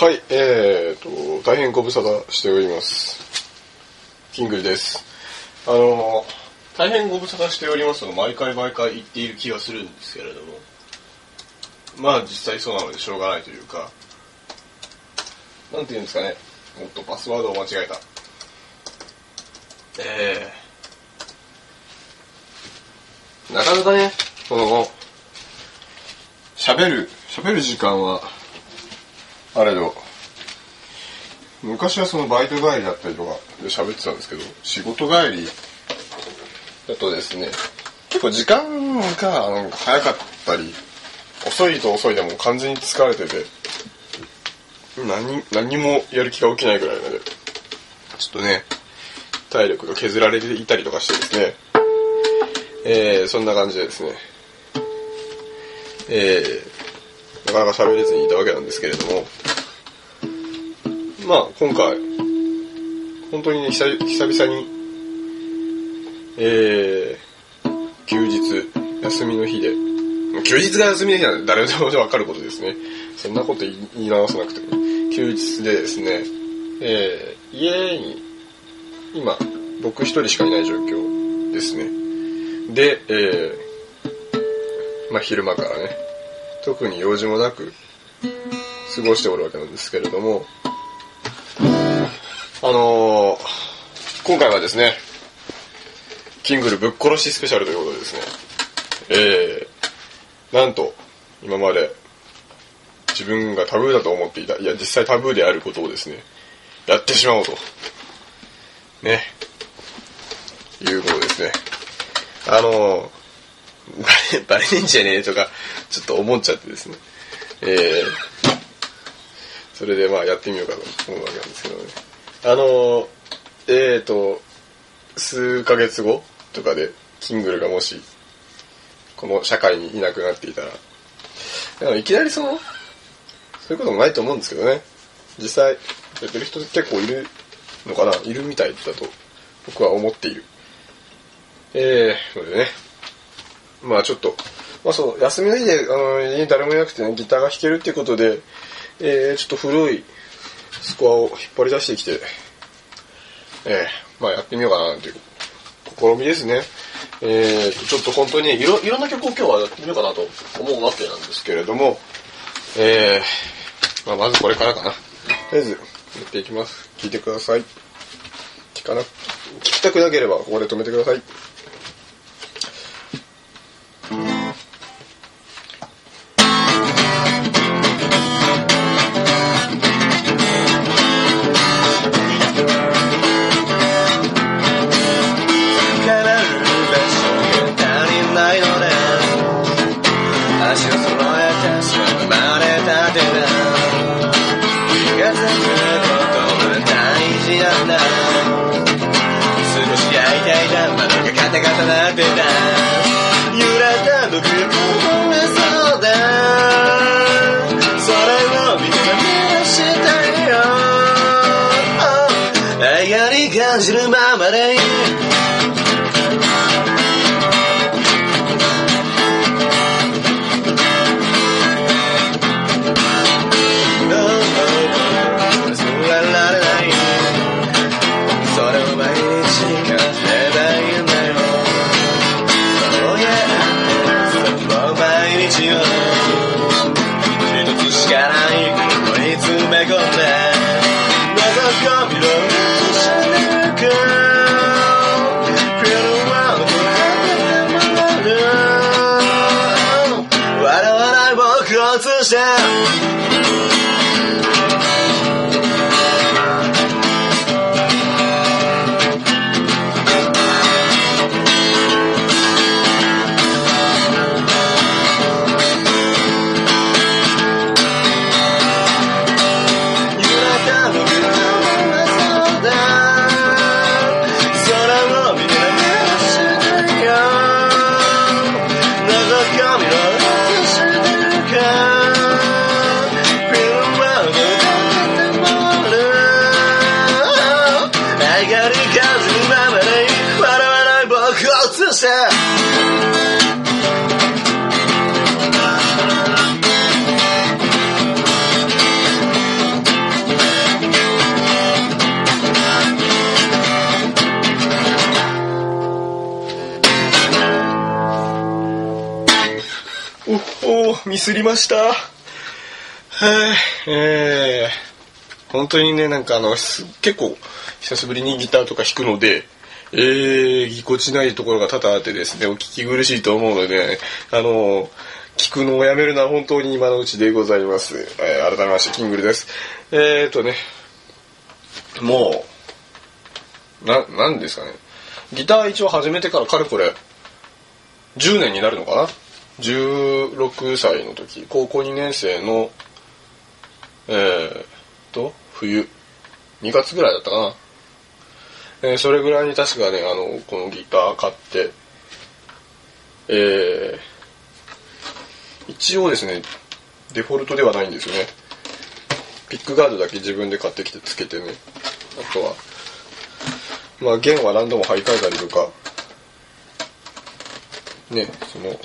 はい、えーと、大変ご無沙汰しております。キングルです。あの、大変ご無沙汰しておりますと、毎回毎回言っている気がするんですけれども、まあ実際そうなのでしょうがないというか、なんて言うんですかね、もっとパスワードを間違えた。えー、なかなかね、その、喋る、喋る時間は、あれど、昔はそのバイト帰りだったりとかで喋ってたんですけど、仕事帰りだとですね、結構時間がなんか早かったり、遅いと遅いでも完全に疲れてて、何、何もやる気が起きないぐらいなので、ちょっとね、体力が削られていたりとかしてですね、えー、そんな感じでですね、えー、なかなか喋れずにいたわけなんですけれども、まあ今回、本当にね、久々に、えー、休日、休みの日で、休日が休みの日なんで誰でもわかることですね。そんなこと言い直さなくても。休日でですね、えー、家に、今、僕一人しかいない状況ですね。で、えー、まあ昼間からね、特に用事もなく過ごしておるわけなんですけれども、あのー、今回はですね、キングルぶっ殺しスペシャルということでですね、えー、なんと、今まで自分がタブーだと思っていた、いや実際タブーであることをですね、やってしまおうと。ね。いうことですね。あのー、バレ、バレねえんじゃねえとか、ちょっと思っちゃってですね。えー、それでまあやってみようかと思うわけなんですけどね。あのー、えーと、数ヶ月後とかで、キングルがもし、この社会にいなくなっていたら、いきなりその、そういうこともないと思うんですけどね。実際、やってる人結構いるのかないるみたいだと、僕は思っている。えー、のでね、まあちょっと、まあそう、休みの日で、あの、家に誰もいなくてね、ギターが弾けるっていうことで、えー、ちょっと古いスコアを引っ張り出してきて、えー、まあやってみようかなという試みですね。えー、ちょっと本当にいろいろんな曲を今日はやってみようかなと思うわけなんですけれども、えー、まあまずこれからかな。とりあえず、やっていきます。聞いてください。聞かな、聞きたくなければここで止めてください。感 deserto ミスりました。はい、えー、本当にね、なんかあの、結構、久しぶりにギターとか弾くので、えー、ぎこちないところが多々あってですね、お聞き苦しいと思うので、あの、聞くのをやめるのは本当に今のうちでございます。えー、改めまして、キングルです。えーとね、もう、な、なんですかね。ギター一応始めてからかれこれ、10年になるのかな ?16 歳の時、高校2年生の、えーと、冬、2月ぐらいだったかな。えーそれぐらいに確かね、あの、このギター買って、えー、一応ですね、デフォルトではないんですよね。ピックガードだけ自分で買ってきてつけてね。あとは、まあ弦は何度も張り替えたりとか、ね、その、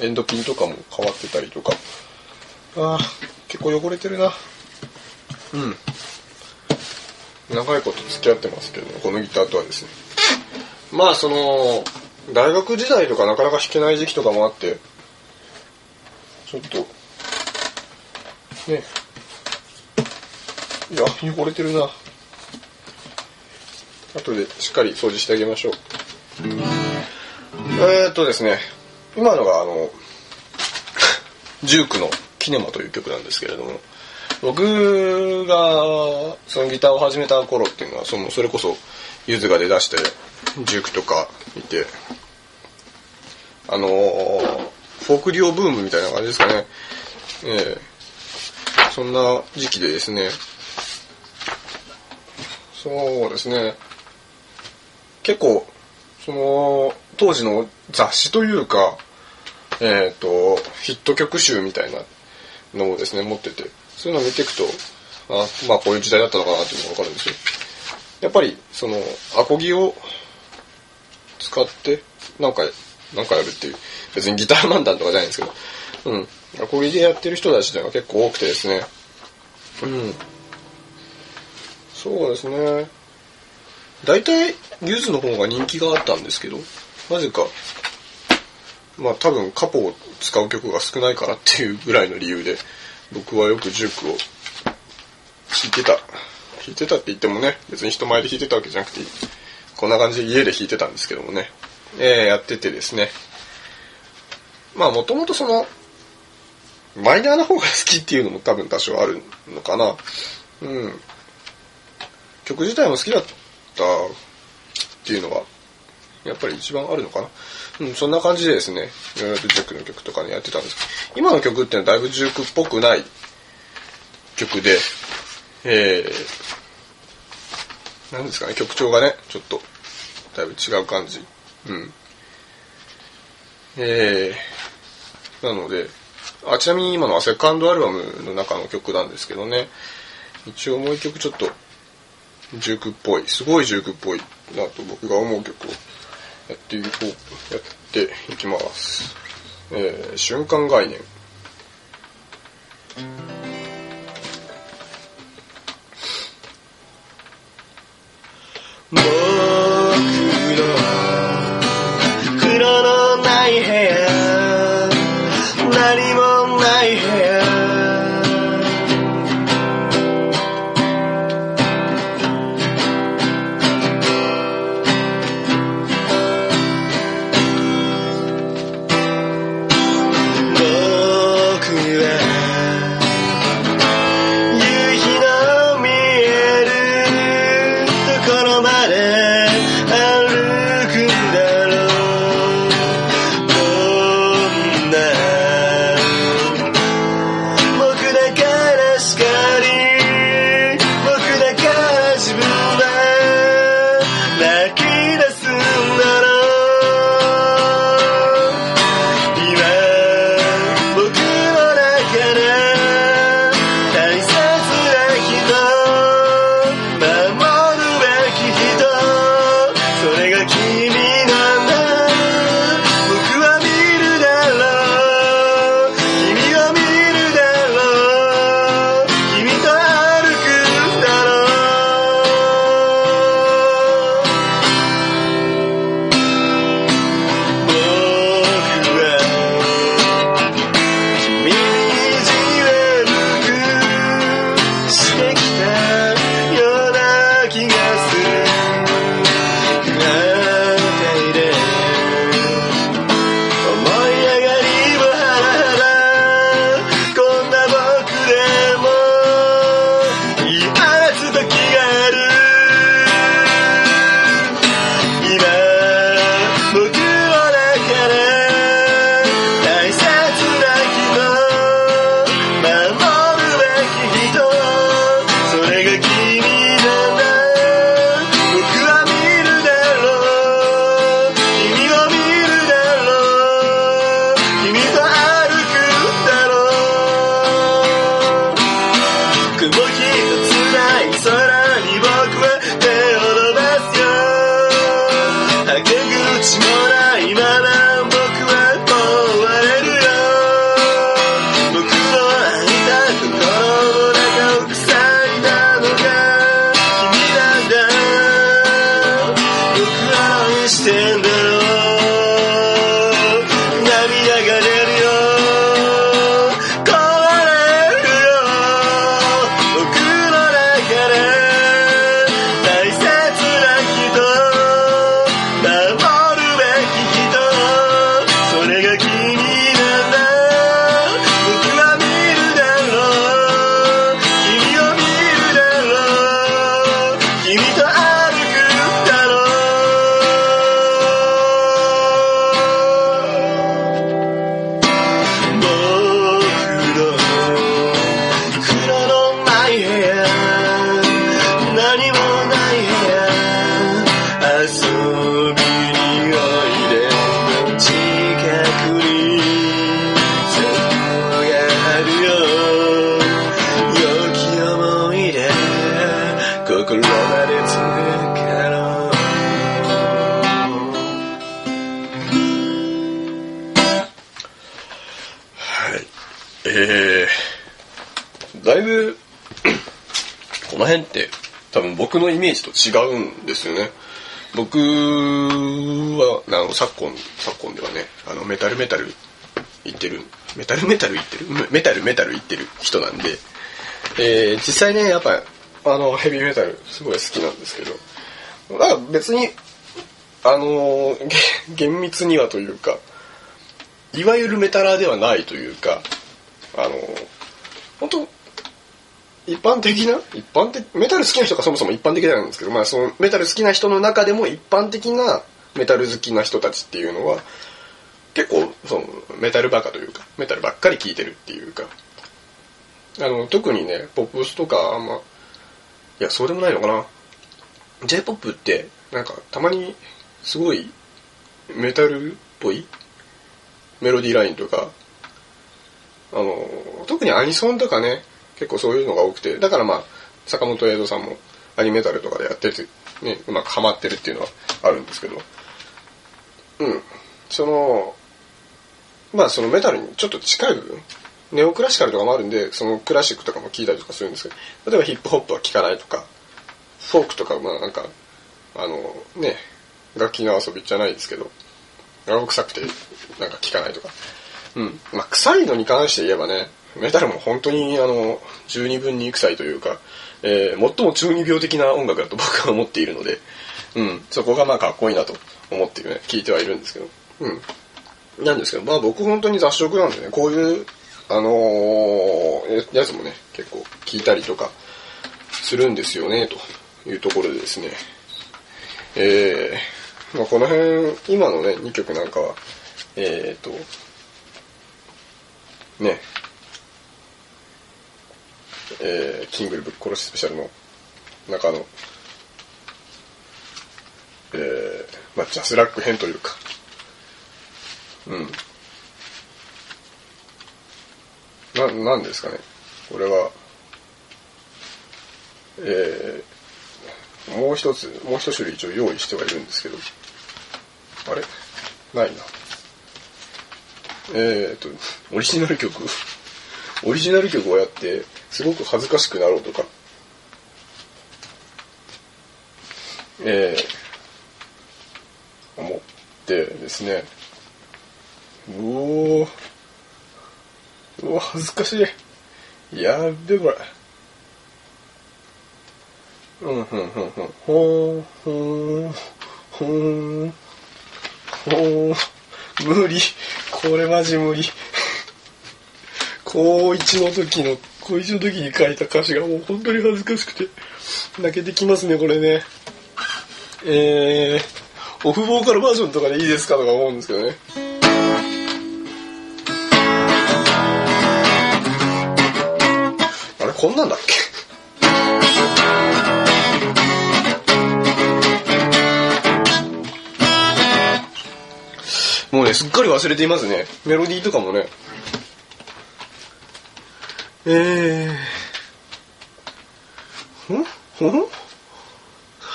エンドピンとかも変わってたりとか。ああ、結構汚れてるな。うん。長いこと付き合ってますけど、このギターとはですね。まあその、大学時代とかなかなか弾けない時期とかもあって、ちょっと、ね。いや、汚れてるな。後でしっかり掃除してあげましょう。えーっとですね、今のがあの、ジュークのキネマという曲なんですけれども、僕がそのギターを始めた頃っていうのは、そのそれこそゆずが出だして、ジュークとかいて、あのフォークデュオブームみたいな感じですかね。ええ。そんな時期でですね、そうですね、結構、その、当時の雑誌というか、えっ、と、ヒット曲集みたいなのをですね、持ってて、そういうのを見ていくと、あまあこういう時代だったのかなっていうのがわかるんですよ。やっぱり、その、アコギを使って、なんか、なんかやるっていう、別にギター漫談とかじゃないんですけど、うん。アコギでやってる人たちっていうのが結構多くてですね、うん。そうですね。大体、ユーズの方が人気があったんですけど、なぜか、まあ多分カポを使う曲が少ないからっていうぐらいの理由で、僕はよくジュークを弾いてた。弾いてたって言ってもね、別に人前で弾いてたわけじゃなくて、こんな感じで家で弾いてたんですけどもね、えー、やっててですね。まあもともとその、マイナーな方が好きっていうのも多分多少あるのかな。うん。曲自体も好きだったっていうのは、やっぱり一番あるのかな？うん、そんな感じでですね、いろいろとジュークの曲とかね、やってたんですけど、今の曲っていうのはだいぶジュークっぽくない曲で、えー、なんですかね、曲調がね、ちょっと、だいぶ違う感じ。うん。えー、なので、あ、ちなみに今のはセカンドアルバムの中の曲なんですけどね、一応もう一曲ちょっと、ジュークっぽい、すごいジュークっぽいなと僕が思う曲をやっていこう、やっていきます。えー、瞬間概念。ま あですよね。僕はあの昨今昨今ではねあのメタルメタル言ってる。メタルメタル言ってる？メタルメタル言ってる人なんで、えー、実際ねやっぱあのヘビーメタルすごい好きなんですけどなんか別にあの厳密にはというかいわゆるメタラーではないというかあの本当一般的な？一般的メタル好きな人がそもそも一般的なんですけど、まあ、そのメタル好きな人の中でも一般的なメタル好きな人たちっていうのは結構そのメタルバカというかメタルばっかり聴いてるっていうかあの特にねポップスとかあんまいやそうでもないのかな。J p o p ってなんかたまにすごいメタルっぽいメロディーラインとかあの特にアニソンとかね結構そういうのが多くて。だからまあ坂本栄三さんもアニメタルとかでやってて、ね、うまくハマってるっていうのはあるんですけど。うん。そのまあそのメタルにちょっと近い部分。ネオクラシカルとかもあるんでそのクラシックとかも聴いたりとかするんですけど。例えばヒップホップは聴かないとか。フォークとかまあなんかあのね楽器の遊びじゃないですけど。青臭くてなんか聴かないとか。うん。まあ臭いのに関して言えばねメタルも本当にあの十二分に臭いというか、えー、最も中二病的な音楽だと 僕は思っているので、うん、そこがまあかっこいいなと思ってね聞いてはいるんですけどうん。なんですけどまあ僕本当に雑食なんでねこういうあのー、やつもね結構聞いたりとかするんですよねというところでですね。えー、まあ、この辺今のね2曲なんかはえっ、ー、とねえー、キングルぶっ殺しスペシャルの中の、えー、まあ、ジャスラック編というか、うん。な、なんですかね。これは、えー、もう一つ、もう一種類一応用意してはいるんですけど、あれ？ないな。えーと、オリジナル曲？オリジナル曲をやってすごく恥ずかしくなろうとか。えー、思ってですね。うおうわ恥ずかしい。やっべこれ。うんふんふんふん。ほーほーほーほー無理。これマジ無理。高1の時の、高1の時に書いた歌詞がもう本当に恥ずかしくて、泣けてきますね、これね。えー、オフボーカルバージョンとかでいいですかとか思うんですけどね。あれ、こんなんだっけ？もうね、すっかり忘れていますね。メロディーとかもね。えー、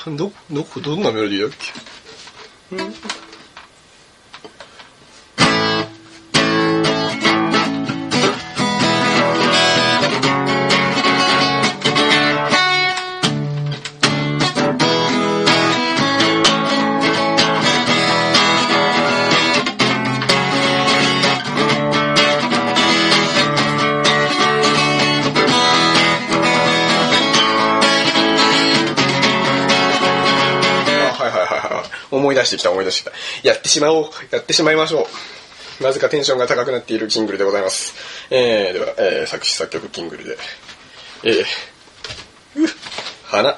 んんど、どこ、どんなメロディーだ出してきた思い出してきた。やってしまおう。やってしまいましょう。なぜかテンションが高くなっているキングルでございます。えー、では、えー、作詞作曲キングルで。えー、う花。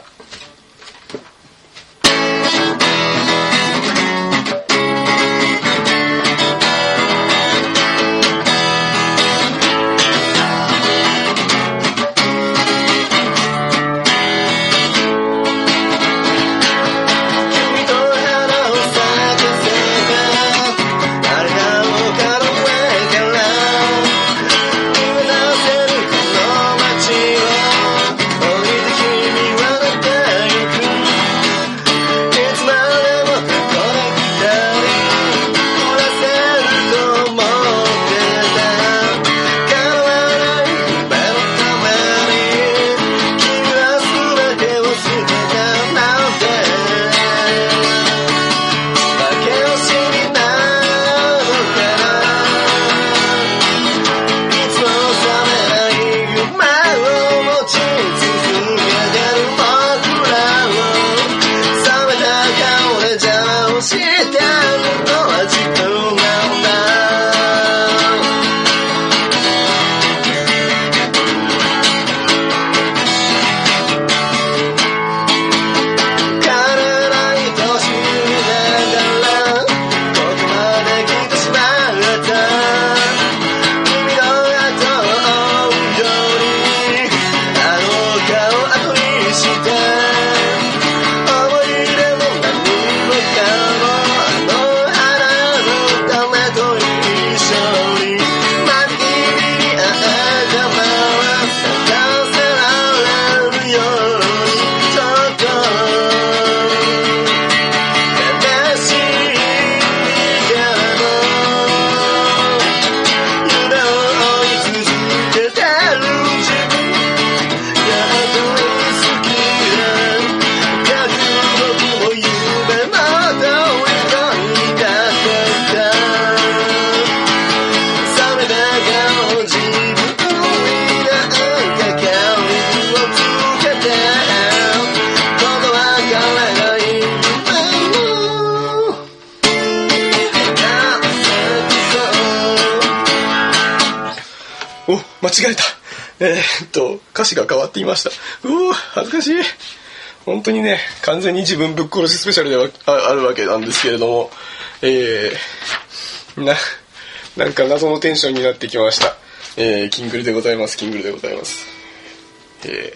間違えた。えー、っと、歌詞が変わっていました。うお恥ずかしい。本当にね、完全に自分ぶっ殺しスペシャルではああるわけなんですけれども、えー、な、なんか謎のテンションになってきました。えー、キングルでございます、キングルでございます。え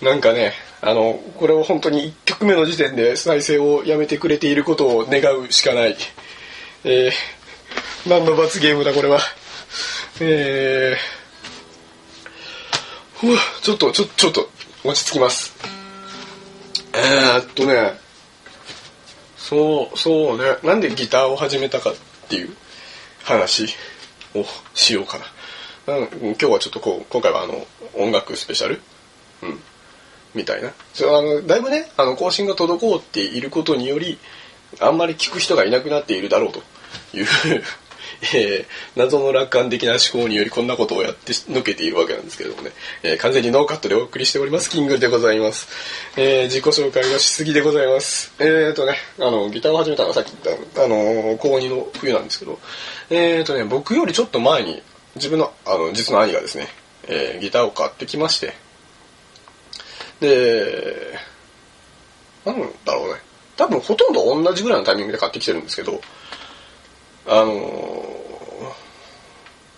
ー、なんかね、あの、これを本当に1曲目の時点で再生をやめてくれていることを願うしかない。えー、何の罰ゲームだこれは。えー、ふうちょっと、ちょ、ちょっと、落ち着きます。えー、っとね、そう、そうね、なんでギターを始めたかっていう話をしようかな。うん今日はちょっとこう、今回はあの、音楽スペシャル？うん。みたいな。そあの、だいぶね、あの、更新が滞っていることにより、あんまり聞く人がいなくなっているだろうという、えー謎の楽観的な思考によりこんなことをやってのけているわけなんですけどもね、えー完全にノーカットでお送りしております、キングでございます。えー自己紹介のしすぎでございます。えーとね、あの、ギターを始めたのはさっき言った、あの、高2の冬なんですけど、えーとね、僕よりちょっと前に、自分の、あの、実の兄がですね、えーギターを買ってきまして、で、なんだろうね。多分ほとんど同じぐらいのタイミングで買ってきてるんですけど、あの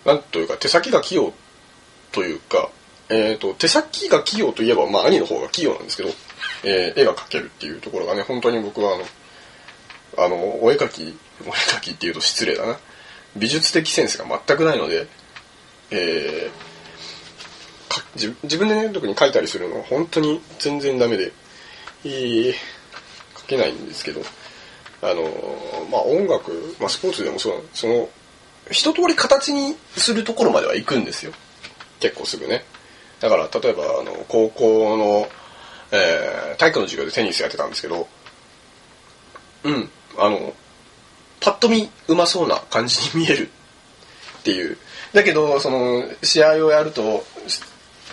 なんというか手先が器用というか、えっ、と、手先が器用といえば、まあ兄の方が器用なんですけど、えー絵が描けるっていうところがね、本当に僕はあの、あの、お絵描き、お絵描きっていうと失礼だな。美術的センスが全くないので、えー自分でね特に書いたりするのは本当に全然ダメでいい書けないんですけどあのまあ音楽、まあ、スポーツでもそうなんその一通り形にするところまでは行くんですよ。結構すぐね。だから例えばあの高校の、えー体育の授業でテニスやってたんですけどうんあのパッと見うまそうな感じに見えるっていう。だけどその試合をやると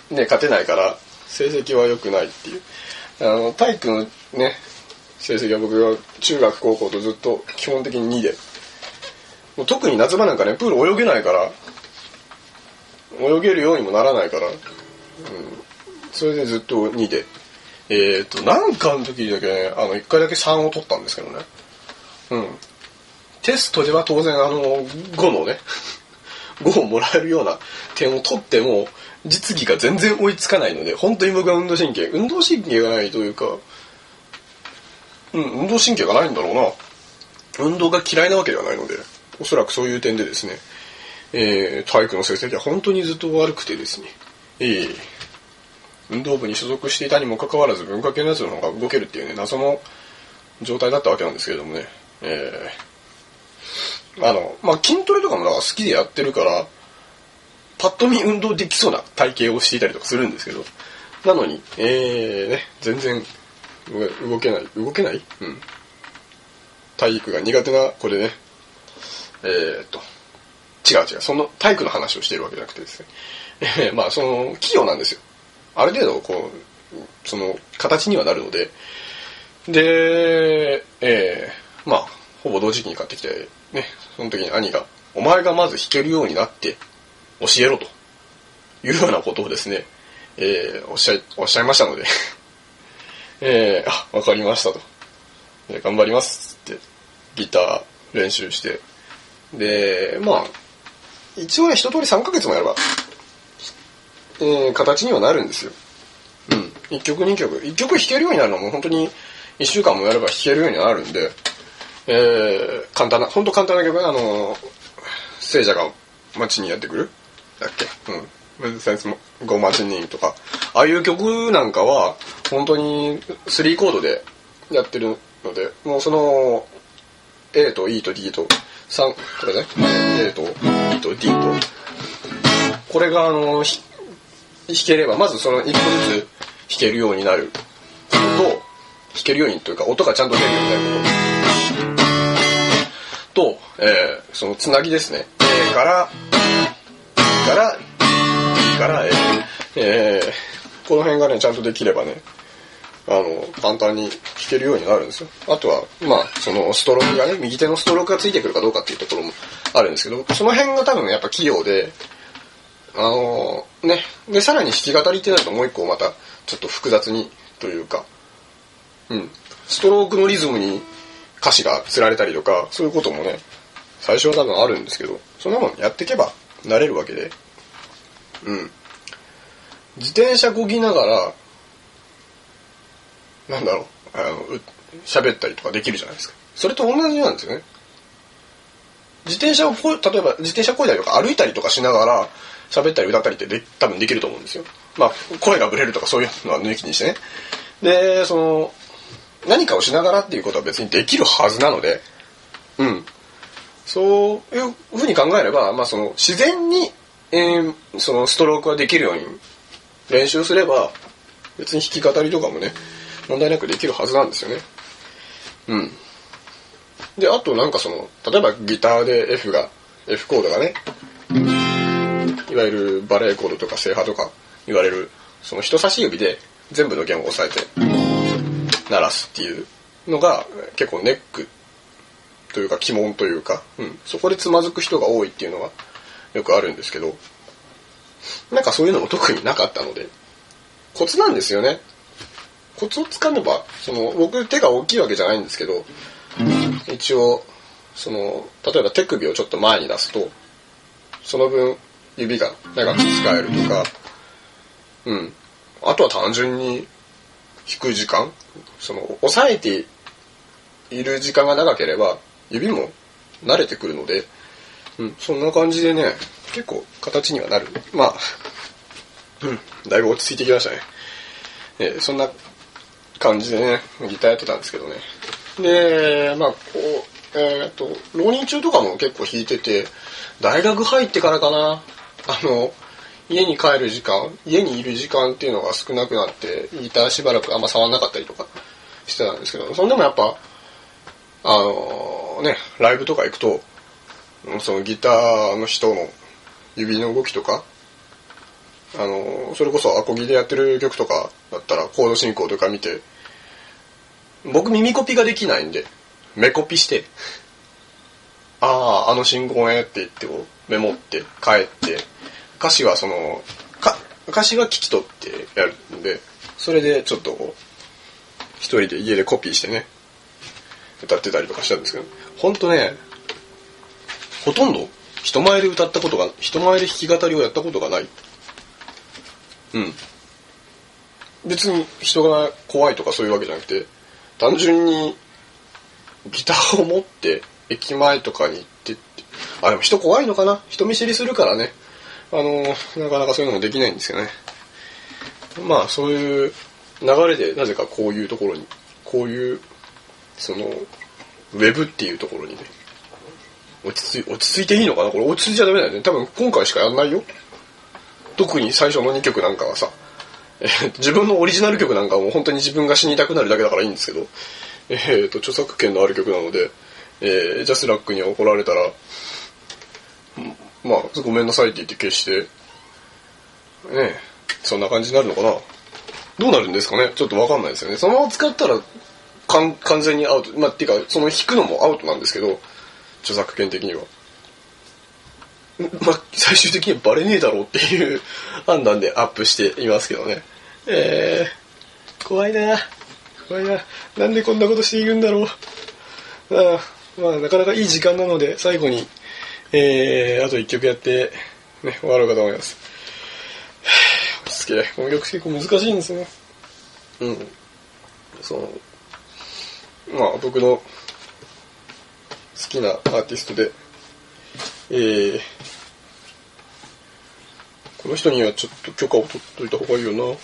ね勝てないから成績は良くないっていう。あの体育のね成績は僕が中学高校とずっと基本的に2で。もう特に夏場なんかねプール泳げないから。泳げるようにもならないから、うん、それでずっと2で。えっ、となんかの時だけねあの1回だけ3を取ったんですけどね。うん。テストでは当然あの5のね 5をもらえるような点を取っても実技が全然追いつかないので本当に僕は運動神経。運動神経がないというかうん運動神経がないんだろうな。運動が嫌いなわけではないので。おそらくそういう点でですね、えー体育の成績は本当にずっと悪くてですね、えー運動部に所属していたにもかかわらず文化系のやつの方が動けるっていうね謎の状態だったわけなんですけれどもね、えーあの、まあ、筋トレとかもだから好きでやってるから、パッと見運動できそうな体型をしていたりとかするんですけど、なのに、えー、ね、全然動けない、動けないうん。体育が苦手な子でね、えー、っと、違う違う、その体育の話をしているわけじゃなくてですね、えーまあ、その、器用なんですよ。ある程度、こう、その、形にはなるので、で、えー、まあ、ほぼ同時期に買ってきて、ね、その時に兄が、お前がまず弾けるようになって、教えろというようなことをですね、えーおっしゃい、おっしゃいましたので、えー、あ、わかりましたと。頑張りますって、ギター練習して、で、まあ、一応ね、一通り3ヶ月もやれば、えー形にはなるんですよ。うん。1曲2曲。1曲弾けるようになるのも本当に1週間もやれば弾けるようになるんで、えー、簡単な、本当簡単な曲、あの、聖者が街にやってくるだっけ？うん。センスも、ゴーマチとか、ああいう曲なんかは、本当に3コードでやってるので、もうその、A と E と D と、3、これね、A と E と D と、これがあの、弾ければ、まずその一個ずつ弾けるようになる。ことと、弾けるようにというか、音がちゃんと出るようになること。と、えーそのつなぎですね。A から、D から、D から A。えーこの辺がね、ちゃんとできればね、あの、簡単に弾けるようになるんですよ。あとは、まあ、そのストロークがね、右手のストロークがついてくるかどうかっていうところもあるんですけど、その辺が多分やっぱ器用で、あのね。で、さらに弾き語りってなるともう一個また、ちょっと複雑にというか、うん。ストロークのリズムに歌詞が釣られたりとか、そういうこともね、最初は多分あるんですけど、そんなもんやっていけば慣れるわけで、うん。自転車こぎながら、なんだろう、あの、喋ったりとかできるじゃないですか。それと同じなんですよね。自転車を、例えば自転車こいだりとか歩いたりとかしながら喋ったり歌ったりってで多分できると思うんですよ。まあ、声がブレるとかそういうのは抜きにしてね。で、その、何かをしながらっていうことは別にできるはずなので、うん。そういうふうに考えれば、まあその自然に、えーそのストロークができるように練習すれば、別に弾き語りとかもね、問題なくできるはずなんですよね。うん。で、あとなんかその、例えばギターで F が、F コードがね、いわゆるバレーコードとか正波とか言われる、その人差し指で全部の弦を押さえて鳴らすっていうのが結構ネックというか鬼門というか、うん、そこでつまずく人が多いっていうのがよくあるんですけど、なんかそういうのも特になかったので、コツなんですよね。コツをつかめば、その、僕手が大きいわけじゃないんですけど、一応、その、例えば手首をちょっと前に出すと、その分指が長く使えるとか、うん。あとは単純に弾く時間、その、押さえている時間が長ければ、指も慣れてくるので、うん、そんな感じでね、結構形にはなる。まあ、うん、だいぶ落ち着いてきましたね。えーそんな感じでね、ギターやってたんですけどね。で、まあ、こう、えーっと、浪人中とかも結構弾いてて、大学入ってからかな、あの、家に帰る時間、家にいる時間っていうのが少なくなって、ギターしばらくあんま触んなかったりとかしてたんですけど、そんでもやっぱ、あのね、ライブとか行くと、そのギターの人の指の動きとか、あのそれこそアコギでやってる曲とかだったらコード進行とか見て、僕耳コピができないんで、目コピして、ああ、あの信号ねって言ってこうメモって帰って、歌詞はその、か歌詞は聞き取ってやるんで、それでちょっとこう、一人で家でコピーしてね、歌ってたりとかしたんですけど、ほんとね、ほとんど人前で歌ったことが、人前で弾き語りをやったことがない。うん。別に人が怖いとかそういうわけじゃなくて、単純にギターを持って駅前とかに行ってって、あ、でも人怖いのかな？人見知りするからね。あの、なかなかそういうのもできないんですよね。まあ、そういう流れで、なぜかこういうところに、こういう、その、ウェブっていうところにね、落ち着い、落ち着いていいのかな？これ落ち着いちゃダメだよね。多分今回しかやんないよ。特に最初の2曲なんかはさ、えー自分のオリジナル曲なんかはもう本当に自分が死にたくなるだけだからいいんですけど、えーと、著作権のある曲なので、えージャスラックに怒られたら、まあ、ごめんなさいって言って消して、ねえそんな感じになるのかなどうなるんですかねちょっとわかんないですよね。そのまま使ったら、完全にアウト。まあ、っていうか、その弾くのもアウトなんですけど、著作権的には。まあ、最終的にバレねえだろうっていう 判断でアップしていますけどね。えー、怖いな怖いななんでこんなことしているんだろう。あまあ、なかなかいい時間なので、最後に、えー、あと一曲やって、ね、終わろうかと思います。落ち着け。この曲結構難しいんですね。うん。その、まあ、僕の好きなアーティストで、えー、この人にはちょっと許可を取っといた方がいいよな。うん。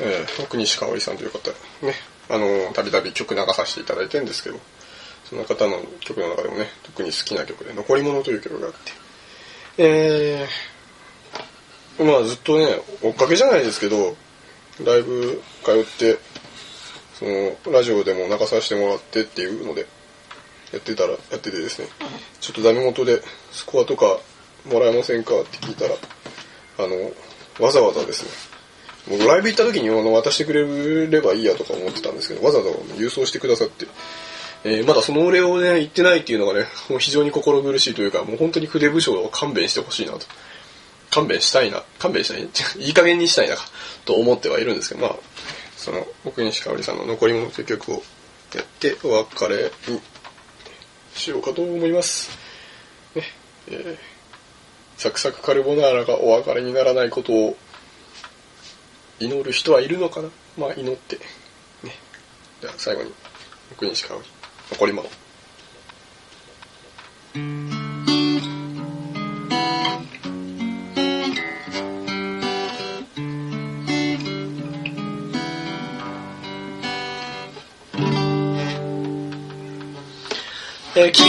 えー、奥西香織さんという方、ね、あの、たびたび曲流させていただいてるんですけど、その方の曲の中でもね、特に好きな曲で、残り物という曲があって、えー、まあずっとね、追っかけじゃないですけど、ライブ通って、その、ラジオでも流させてもらってっていうので、やってたら、やっててですね、ちょっとダメ元でスコアとかもらえませんかって聞いたら、あの、わざわざですね、僕ライブ行った時にあの渡してくれればいいやとか思ってたんですけど、わざわざ郵送してくださって、えーまだそのお礼をね、言ってないっていうのがね、もう非常に心苦しいというか、もう本当に筆部署を勘弁してほしいなと。勘弁したいな。勘弁したい。いい加減にしたいな、と思ってはいるんですけど、まあ、その、奥西香織さんの残り物という曲をやって、お別れにしようかと思います。ね、えーサクサクカルボナーラがお別れにならないことを祈る人はいるのかな？まあ祈って。ね。じゃあ最後に、奥西香織、残り物。駅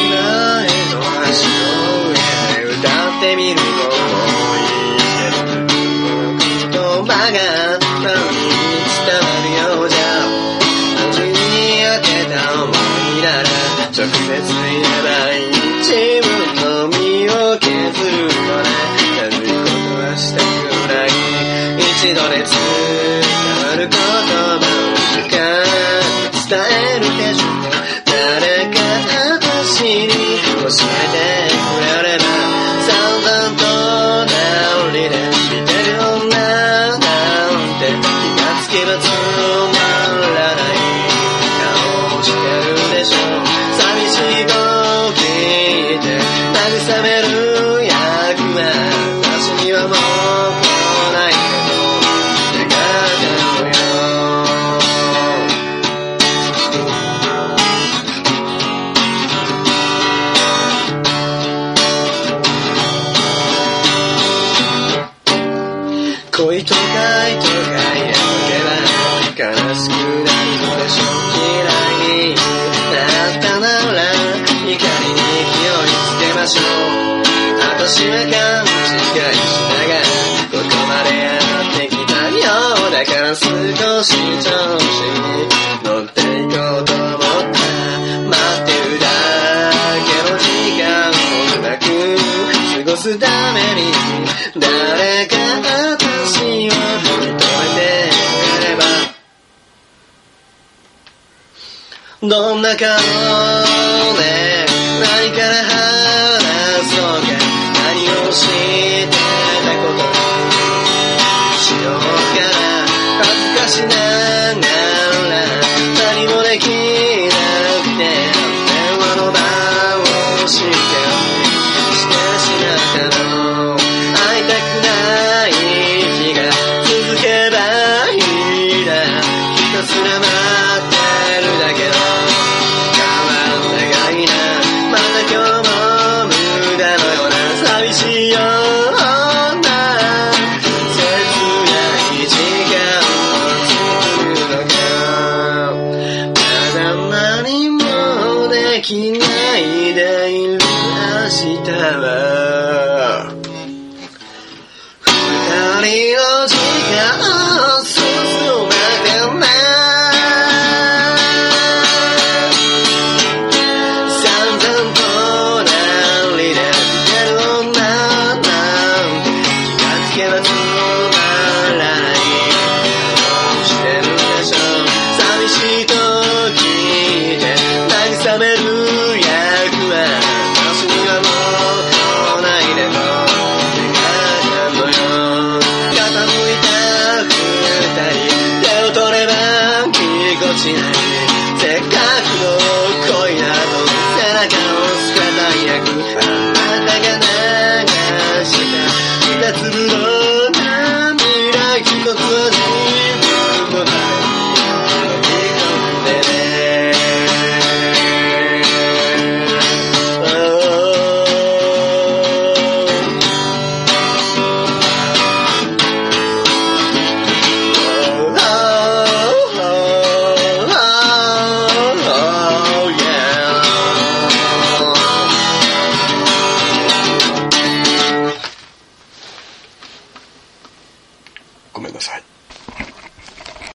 が